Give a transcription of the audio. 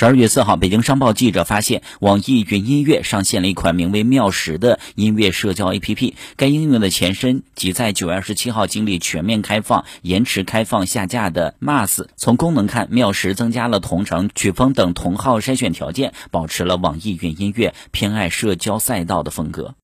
十二月四号北京商报记者发现网易云音乐上线了一款名为妙时的音乐社交 app 该应用的前身即在九月二十七号经历全面开放延迟开放下架的 mars 从功能看妙时增加了同城曲风等同号筛选条件保持了网易云音乐偏爱社交赛道的风格。